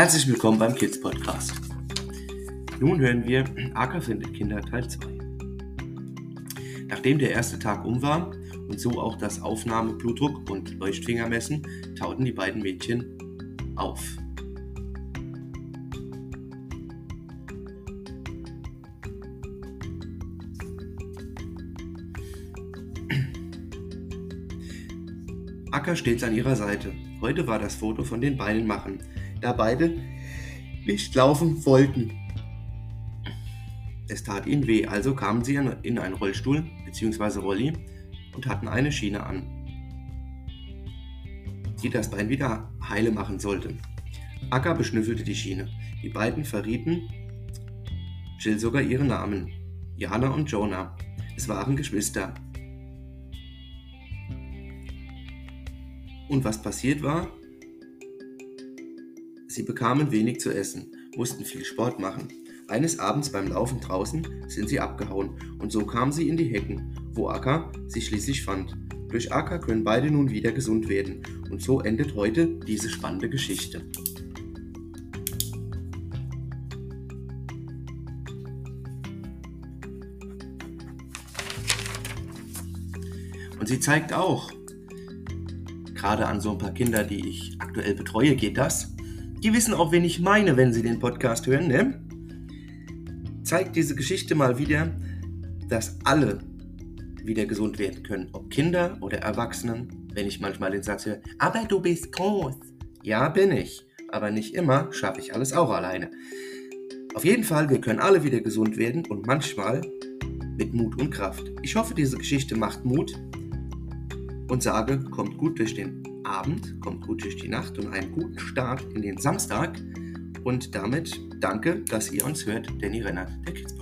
Herzlich willkommen beim Kids Podcast. Nun hören wir Acker findet Kinder Teil 2. Nachdem der erste Tag um war und so auch das Aufnahme Blutdruck und Leuchtfingermessen, tauten die beiden Mädchen auf. Acker steht an ihrer Seite. Heute war das Foto von den Beinen machen, da beide nicht laufen wollten. Es tat ihnen weh, also kamen sie in einen Rollstuhl bzw. Rolli und hatten eine Schiene an, die das Bein wieder heile machen sollte. Acker beschnüffelte die Schiene. Die beiden verrieten Jill sogar ihre Namen. Jana und Jonah. Es waren Geschwister. Und was passiert war? Sie bekamen wenig zu essen, mussten viel Sport machen. Eines Abends beim Laufen draußen sind sie abgehauen und so kamen sie in die Hecken, wo Akka sie schließlich fand. Durch Akka können beide nun wieder gesund werden und so endet heute diese spannende Geschichte. Und sie zeigt auch, gerade an so ein paar Kinder, die ich aktuell betreue, geht das. Die wissen auch, wen ich meine, wenn sie den Podcast hören. Ne? Zeigt diese Geschichte mal wieder, dass alle wieder gesund werden können. Ob Kinder oder Erwachsenen. Wenn ich manchmal den Satz höre, aber du bist groß. Ja, bin ich. Aber nicht immer schaffe ich alles auch alleine. Auf jeden Fall, wir können alle wieder gesund werden und manchmal mit Mut und Kraft. Ich hoffe, diese Geschichte macht Mut und sage, kommt gut durch den Abend, kommt gut durch die Nacht und einen guten Start in den Samstag. Und damit danke, dass ihr uns hört, Danny Renner, der Kids